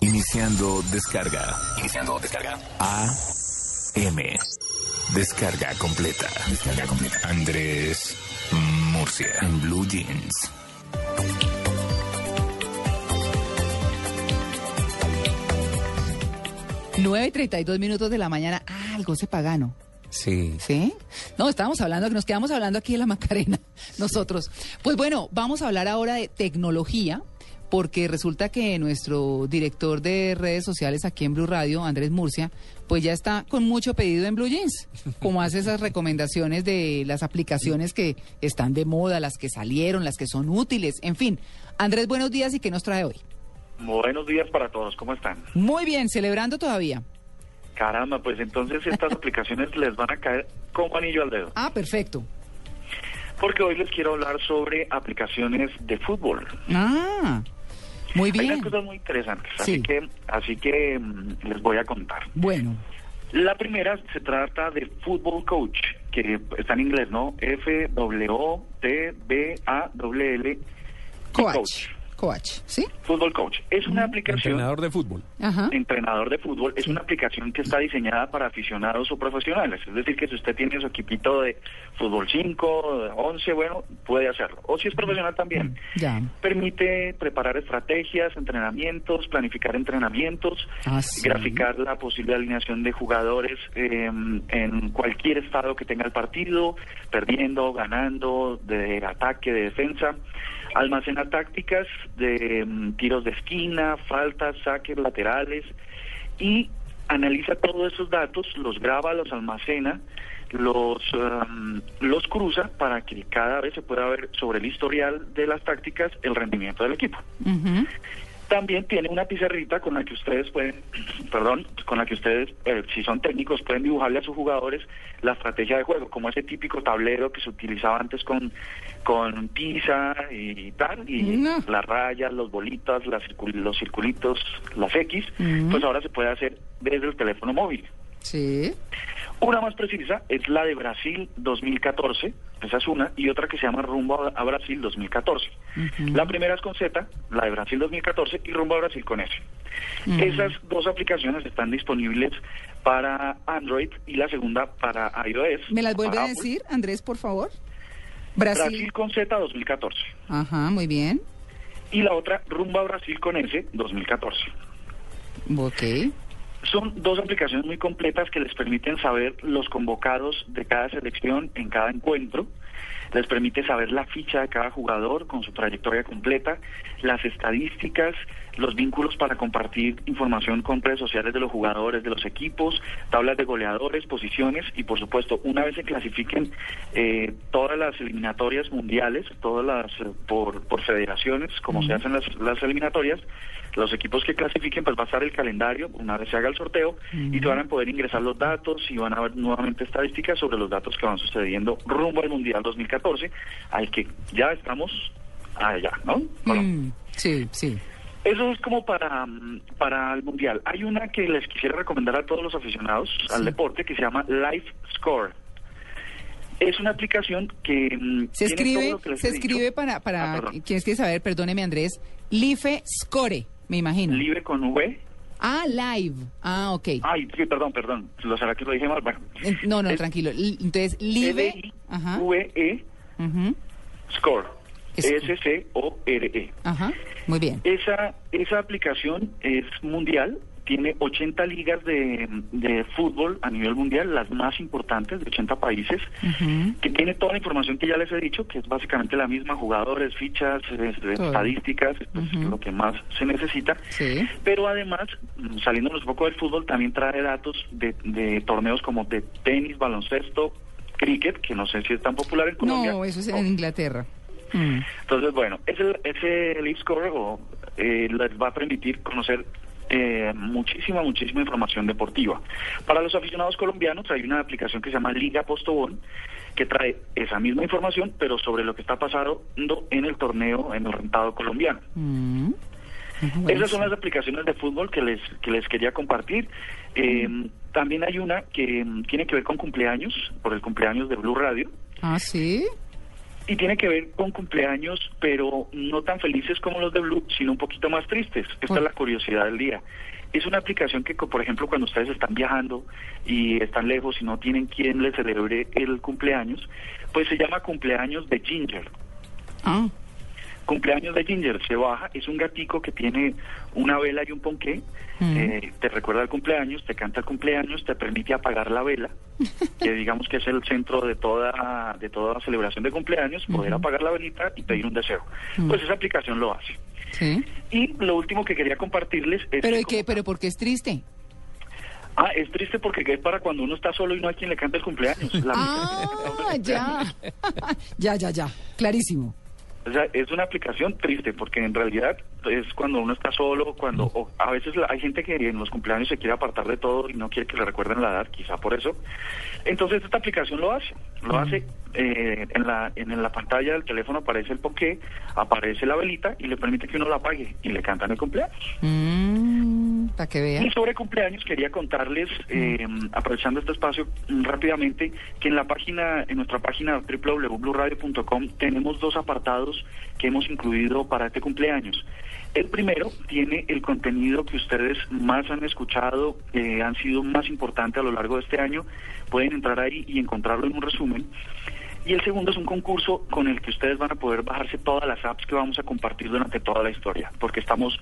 Iniciando descarga. Iniciando descarga. A. M. Descarga completa. Descarga completa. Andrés Murcia. En Blue Jeans. Nueve y 32 minutos de la mañana. Ah, el goce pagano. Sí. ¿Sí? No, estábamos hablando, que nos quedamos hablando aquí de la Macarena, nosotros. Pues bueno, vamos a hablar ahora de tecnología, porque resulta que nuestro director de redes sociales aquí en Blue Radio, Andrés Murcia, pues ya está con mucho pedido en Blue Jeans, como hace esas recomendaciones de las aplicaciones que están de moda, las que salieron, las que son útiles, en fin. Andrés, buenos días y qué nos trae hoy. Buenos días para todos, ¿cómo están? Muy bien, celebrando todavía. Caramba, pues entonces estas aplicaciones les van a caer como anillo al dedo. Ah, perfecto. Porque hoy les quiero hablar sobre aplicaciones de fútbol. Ah, muy Hay unas bien. cosas muy interesantes, Sí. así que, así que mm, les voy a contar. Bueno, La primera se trata de Football Coach, que está en inglés, ¿no? F W O T B A W L y coach. Coach, ¿sí? Football Coach. Es una aplicación Entrenador de fútbol. Ajá. entrenador de fútbol es una aplicación que está diseñada para aficionados o profesionales. Es decir, que si usted tiene su equipito de fútbol 5, de 11, bueno, puede hacerlo. O si es profesional también. Ya. Permite preparar estrategias, entrenamientos, planificar entrenamientos, Ah, sí. graficar la posible alineación de jugadores eh, en cualquier estado que tenga el partido, perdiendo, ganando, de ataque, de defensa. Almacena tácticas de mm, tiros de esquina, faltas, saques laterales y analiza todos esos datos, los graba, los almacena, los, um, los cruza para que cada vez se pueda ver sobre el historial de las tácticas el rendimiento del equipo. También tiene una pizarrita con la que ustedes pueden, perdón, con la que ustedes, eh, si son técnicos, pueden dibujarle a sus jugadores la estrategia de juego, como ese típico tablero que se utilizaba antes con, con tiza y tal, y No. las rayas, los bolitas, las circul- los circulitos, las X, Ujú. pues ahora se puede hacer desde el teléfono móvil. Sí. Una más precisa es la de Brasil 2014, esa es una, y otra que se llama Rumbo a Brasil 2014. Ujú. La primera es con Z, la de Brasil 2014, y Rumbo a Brasil con S. Esas dos aplicaciones están disponibles para Android y la segunda para iOS. ¿Me las vuelve a Apple. decir, Andrés, por favor? Brasil. Brasil. con Z 2014. Ajá, muy bien. Y la otra, Rumbo a Brasil con S 2014. Ok. Son dos aplicaciones muy completas que les permiten saber los convocados de cada selección en cada encuentro. Les permite saber la ficha de cada jugador con su trayectoria completa, las estadísticas, los vínculos para compartir información con redes sociales de los jugadores, de los equipos, tablas de goleadores, posiciones y por supuesto una vez se clasifiquen eh, todas las eliminatorias mundiales, todas las eh, por, por federaciones, como se hacen las, las eliminatorias, los equipos que clasifiquen, pues va a estar el calendario una vez se haga el sorteo y se van a poder ingresar los datos y van a haber nuevamente estadísticas sobre los datos que van sucediendo rumbo al Mundial 2014, al que ya estamos allá, ¿no? Bueno, Mm, sí, sí. eso es como para, para el Mundial. Hay una que les quisiera recomendar a todos los aficionados al deporte que se llama Life Score. Es una aplicación que Se escribe, que se dicho. escribe para, para Ah, quienes quieren saber, perdóneme Andrés, Life Score, me imagino. Libre con V. ah, live. Ah, ok. Ay, sí, perdón, perdón. ¿Lo será que lo dije mal? Bueno. Eh, No, no, Es tranquilo. Entonces, Live. Ajá. L-I-V-E ujú, Score. Score. S-C-O-R-E. Ajá. Muy bien. Esa, esa aplicación es mundial, tiene 80 ligas de, de fútbol a nivel mundial, las más importantes de 80 países, que tiene toda la información que ya les he dicho, que es básicamente la misma, jugadores, fichas, estadísticas, esto es Ujú. lo que más se necesita. Sí. Pero además, saliéndonos un poco del fútbol, también trae datos de, de torneos como de tenis, baloncesto, cricket, que no sé si es tan popular en Colombia. No, eso es en Inglaterra. Mm. Entonces, bueno, ese, ese Leaf Score o, eh, les va a permitir conocer eh, muchísima, muchísima información deportiva. Para los aficionados colombianos hay una aplicación que se llama Liga Postobón que trae esa misma información, pero sobre lo que está pasando en el torneo, en el rentado colombiano. Mm. Esas son las aplicaciones de fútbol que les, que les quería compartir. Eh, también hay una que mm, tiene que ver con cumpleaños, por el cumpleaños de Blue Radio. Ah, sí. Y tiene que ver con cumpleaños, pero no tan felices como los de Blue, sino un poquito más tristes. Esta es la curiosidad del día. Es una aplicación que, por ejemplo, cuando ustedes están viajando y están lejos y no tienen quien les celebre el cumpleaños, pues se llama cumpleaños de Ginger. Ah. Cumpleaños de Ginger se baja, es un gatico que tiene una vela y un ponqué, Mm. eh, te recuerda el cumpleaños, te canta el cumpleaños, te permite apagar la vela, que digamos que es el centro de toda de toda celebración de cumpleaños, poder apagar la velita y pedir un deseo. Mm. Pues esa aplicación lo hace. Sí. Y lo último que quería compartirles es Pero que ¿y qué? Pero ¿por qué es triste? Ah, es triste porque es para cuando uno está solo y no hay quien le cante el cumpleaños. La- Ah, ya. ya, ya, ya. Clarísimo. O sea, es una aplicación triste porque en realidad es cuando uno está solo, cuando o a veces hay gente que en los cumpleaños se quiere apartar de todo y no quiere que le recuerden la edad, quizá por eso. Entonces esta aplicación lo hace, lo hace eh, en la en la pantalla del teléfono aparece el poqué, aparece la velita y le permite que uno la apague y le cantan el cumpleaños. Mm, para que vean. Y sobre cumpleaños quería contarles, eh, aprovechando este espacio mm, rápidamente, que en la página, en nuestra página www.bluradio.com tenemos dos apartados que hemos incluido para este cumpleaños. El primero tiene el contenido que ustedes más han escuchado, que han sido más importantes a lo largo de este año. Pueden entrar ahí y encontrarlo en un resumen. Y el segundo es un concurso con el que ustedes van a poder bajarse todas las apps que vamos a compartir durante toda la historia, porque estamos,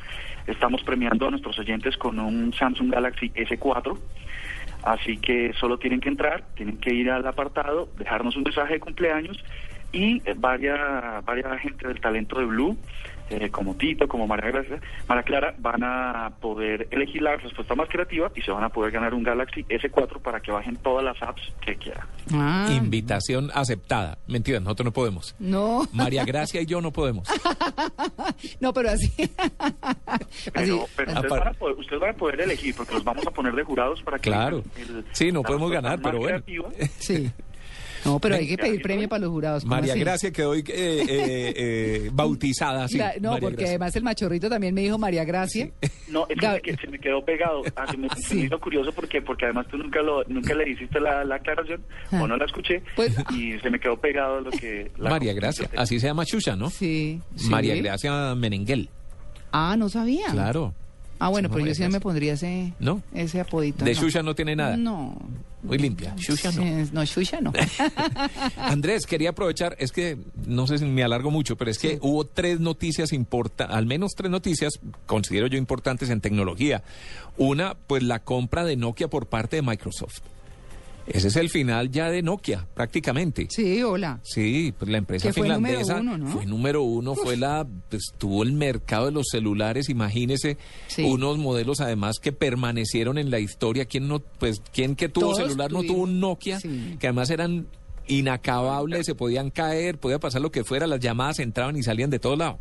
estamos premiando a nuestros oyentes con un Samsung Galaxy S4. Así que solo tienen que entrar, tienen que ir al apartado, dejarnos un mensaje de cumpleaños y eh, varias, varias gente del talento de Blue, eh, como Tito, como María, Gracia, María Clara, van a poder elegir la respuesta más creativa y se van a poder ganar un Galaxy S4 para que bajen todas las apps que quieran. Ah, Invitación aceptada. Mentira, nosotros no podemos. no, María Gracia y yo no podemos. no, pero así. Pero, así. pero ustedes, van a poder, ustedes van a poder elegir porque los vamos a poner de jurados para que Claro. el- Sí, no podemos ganar, pero bueno. creativa. Sí. No, pero hay que pedir ¿y premio para los jurados. ¿cómo María así? Gracia quedó eh, eh, eh, bautizada así. No, María porque Gracia. además el machorrito también me dijo María Gracia. No, es que se me- quedó pegado. Ah, se me, se me Sí. hizo curioso porque porque además tú nunca lo nunca le hiciste la, la aclaración Ah. o no la escuché Pues- y se me quedó pegado lo que la María Gracia, así se llama Chucha, ¿no? Sí. sí. María Gracia Menenguel. Ah, no sabía. Claro. Ah, bueno, Sí, pero yo sí me pondría ese, ¿No? ese apodito. De no. Xuxa no tiene nada. No. Muy limpia. Xuxa no. Sí, No, Xuxa no. Andrés, quería aprovechar, es que no sé si me alargo mucho, pero es que hubo tres noticias importantes, al menos tres noticias, considero yo importantes en tecnología. Una, pues la compra de Nokia por parte de Microsoft. Ese es el final ya de Nokia, prácticamente. Sí, hola. Sí, pues la empresa Que fue número finlandesa uno, ¿no? fue número uno, fue la, pues tuvo el mercado de los celulares, imagínese, Sí. unos modelos además que permanecieron en la historia. ¿Quién no, pues, quién que tuvo Todos celular no tuvo un Nokia? sí. Que además eran inacabables, se podían caer, podía pasar lo que fuera, las llamadas entraban y salían de todos lados.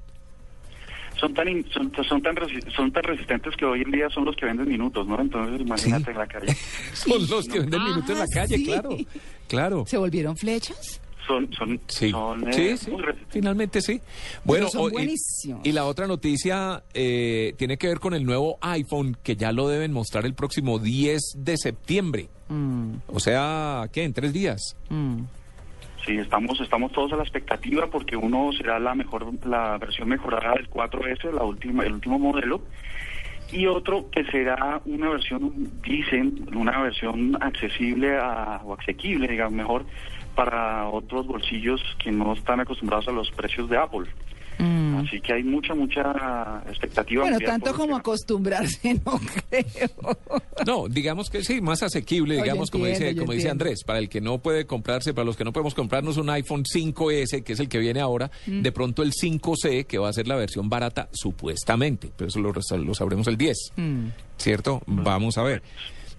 Son tan in- son, son tan resi- son tan resistentes que hoy en día son los que venden minutos, ¿no? Entonces imagínate Sí. en la calle. Son los que venden Ah, minutos en la calle, sí. claro. Claro. ¿Se volvieron flechas? Son son Sí, son eh, sí, finalmente sí. Bueno, son y- buenísimos. Y, la otra noticia eh, tiene que ver con el nuevo iPhone que ya lo deben mostrar el próximo 10 de septiembre. Mm, O sea, ¿qué? En tres días. mm. Sí, estamos estamos todos a la expectativa porque uno será la mejor la versión mejorada del 4S, la última el último modelo. Y otro que será una versión, dicen, una versión accesible o asequible, digamos, mejor, para otros bolsillos que no están acostumbrados a los precios de Apple. Mm. Así que hay mucha, mucha expectativa. Bueno, tanto como acostumbrarse, no creo. No, digamos que sí, más asequible, Oye, digamos, como entiendo, dice, como dice. Andrés, para el que no puede comprarse, para los que no podemos comprarnos un iPhone 5S, que es el que viene ahora, Mm. de pronto el 5C, que va a ser la versión barata, supuestamente, pero eso lo, lo sabremos el 10, Mm. ¿cierto? Vamos a ver.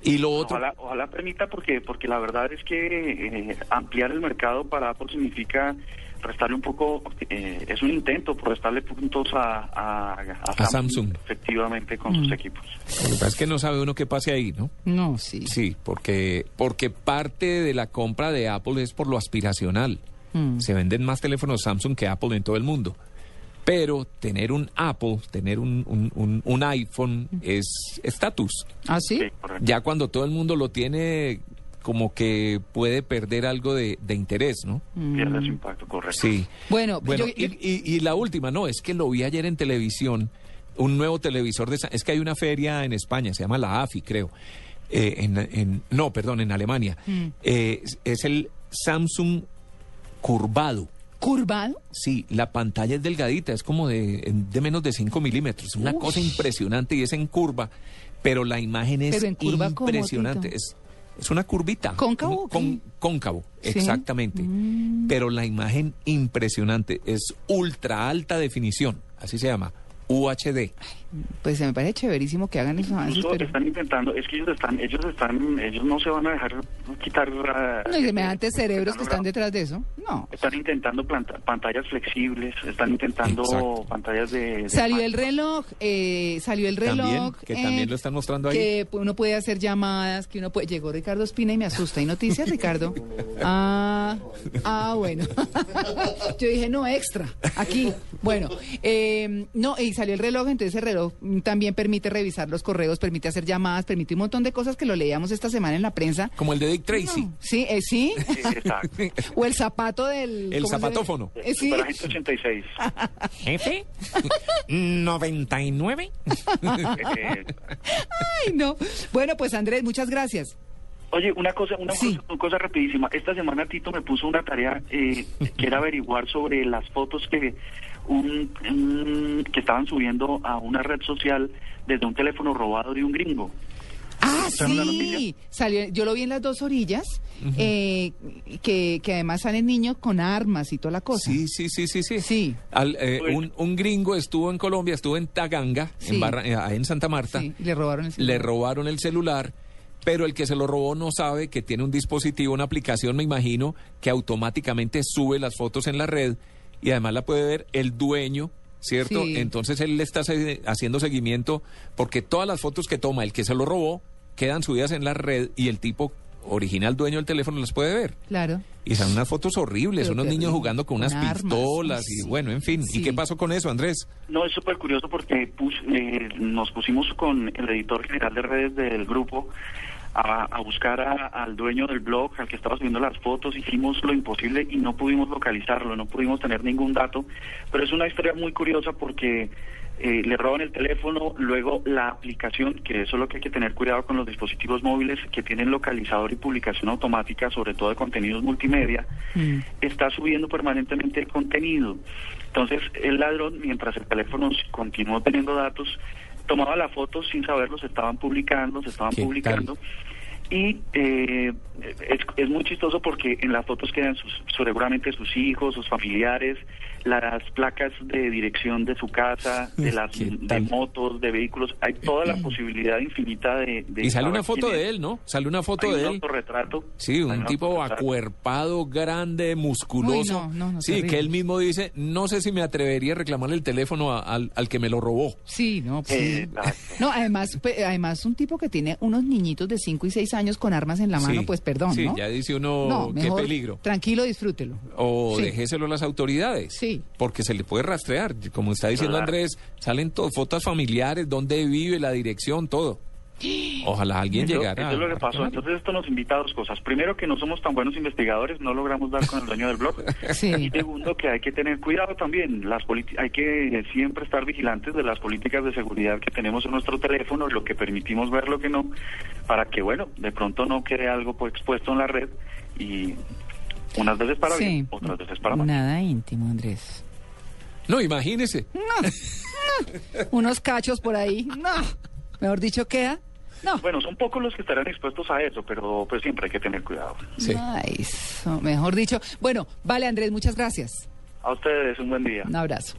Y lo otro... Ojalá, ojalá permita porque porque la verdad es que eh, ampliar el mercado para Apple significa restarle un poco, eh, es un intento por restarle puntos a, a, A Samsung. efectivamente con Mm. sus equipos. Lo que pasa es que no sabe uno qué pase ahí, ¿no? No, sí. Sí, porque, porque parte de la compra de Apple es por lo aspiracional. Mm. Se venden más teléfonos Samsung que Apple en todo el mundo. Pero tener un Apple, tener un, un, un- un iPhone es estatus. ¿Ah, sí? Sí, correcto. Ya cuando todo el mundo lo tiene como que puede perder algo de, de interés, ¿no? Pierde su impacto, correcto. Sí. Bueno, Bueno, yo- y, yo- y- y la última, no, es que lo vi ayer en televisión, un nuevo televisor de... Es que hay una feria en España, se llama la AFI, creo. Eh, en, en- no, perdón, en Alemania. Mm. Eh, es- es el Samsung curvado. ¿Curvado? Sí, la pantalla es delgadita, es como de, de menos de 5 milímetros. Una cosa impresionante y es en curva, pero la imagen es Pero en curva, ¿cómo, impresionante. Es, es una curvita. ¿Cóncavo con- cóncavo, Sí. exactamente. Mm. Pero la imagen impresionante es ultra alta definición, así se llama, UHD. Pues se me parece chéverísimo que hagan esos avances, pero... están intentando, es que ellos están, ellos están, ellos no se van a dejar quitar. ah, No, y semejantes eh, cerebros que están detrás de eso. No. Están intentando planta- pantallas flexibles, están intentando Exacto. pantallas de. de Salió el reloj, eh, salió el reloj. También, que también lo están mostrando ahí. Que uno puede hacer llamadas, que uno puede... Llegó Ricardo Espina y me asusta. ¿Hay noticias, Ricardo? Ah, ah, bueno. Yo dije, no, extra, aquí. Bueno, eh, no, y salió el reloj, entonces el reloj mm, también permite revisar los correos, permite hacer llamadas, permite un montón de cosas que lo leíamos esta semana en la prensa. Como el de Dick Tracy. No, Sí, eh, sí. Sí, exacto. O el zapato del... El ¿cómo se- zapatófono. Eh, sí. Superagente 86. Jefe, 99. Eh, Ay, no. Bueno, pues Andrés, muchas gracias. Oye, una cosa, una, Sí. cosa, una cosa rapidísima. Esta semana Tito me puso una tarea eh, que era averiguar sobre las fotos que un, un- que estaban subiendo a una red social desde un teléfono robado de un gringo. Ah, ¿Escucharon la sí. Salió, yo lo vi en las dos orillas, eh, que, que además salen niños con armas y toda la cosa. Sí, sí, sí, sí, sí. Sí. Al, eh, un, un gringo estuvo en Colombia, estuvo en Taganga, Sí. en, Barra- eh, ahí en Santa Marta. Sí, le robaron el le celular. robaron el celular, pero el que se lo robó no sabe que tiene un dispositivo, una aplicación, me imagino, que automáticamente sube las fotos en la red y además la puede ver el dueño. ¿Cierto? Sí. Entonces él le está se- haciendo seguimiento porque todas las fotos que toma el que se lo robó quedan subidas en la red y el tipo original dueño del teléfono las puede ver. Claro. Y son unas fotos horribles, Pero unos niños jugando con con unas armas, pistolas sí. y bueno, en fin. Sí. ¿Y qué pasó con eso, Andrés? No, es súper curioso porque pus- eh, nos pusimos con el editor general de redes del grupo a, a buscar a- al dueño del blog, al que estaba subiendo las fotos, hicimos lo imposible y no pudimos localizarlo, no pudimos tener ningún dato, pero es una historia muy curiosa porque eh, le roban el teléfono, luego la aplicación, que eso es lo que hay que tener cuidado con los dispositivos móviles que tienen localizador y publicación automática, sobre todo de contenidos multimedia, Mm. está subiendo permanentemente el contenido. Entonces, el ladrón, mientras el teléfono continuó teniendo datos, tomaba la foto sin saberlo, se estaban publicando, se estaban ¿Qué tal? Y eh, es, es muy chistoso porque en las fotos quedan sus, seguramente sus hijos, sus familiares, las placas de dirección de su casa, de las ¿Qué de motos, de vehículos. Hay toda la posibilidad infinita de... de Y sale una foto de él, ¿no? Sale una foto Hay de un él. autorretrato. Sí, un tipo acuerpado, grande, musculoso. Uy, no, no, no, sí, que él mismo dice, no sé si me atrevería a reclamarle el teléfono a- al, al que me lo robó. Sí, no, pues. Eh. No, además, pe- además un tipo que tiene unos niñitos de 5 y 6 años con armas en la mano, Sí, pues perdón, Sí, ¿no? ya dice uno, no, qué mejor peligro. Tranquilo, disfrútelo. O Sí. déjeselo a las autoridades. Sí. Porque se le puede rastrear. Como está diciendo Claro. Andrés, salen to- fotos familiares, dónde vive, la dirección, todo. Ojalá alguien Eso- llegara. Eso es lo que pasó. Entonces esto nos invita a dos cosas. Primero, que no somos tan buenos investigadores, no logramos dar con el dueño del blog. Sí. Y segundo, que hay que tener cuidado también. Las hay que siempre estar vigilantes de las políticas de seguridad que tenemos en nuestro teléfono, lo que permitimos ver, lo que no, para que, bueno, de pronto no quede algo pues, expuesto en la red y unas veces para Sí. bien, otras veces para mal. Nada íntimo, Andrés. No, imagínese. Unos cachos por ahí. No. Mejor dicho, queda. No. Bueno, son pocos los que estarán expuestos a eso, pero pues siempre hay que tener cuidado. Sí. Eso, mejor dicho. Bueno, vale, Andrés, muchas gracias. A ustedes un buen día. Un abrazo.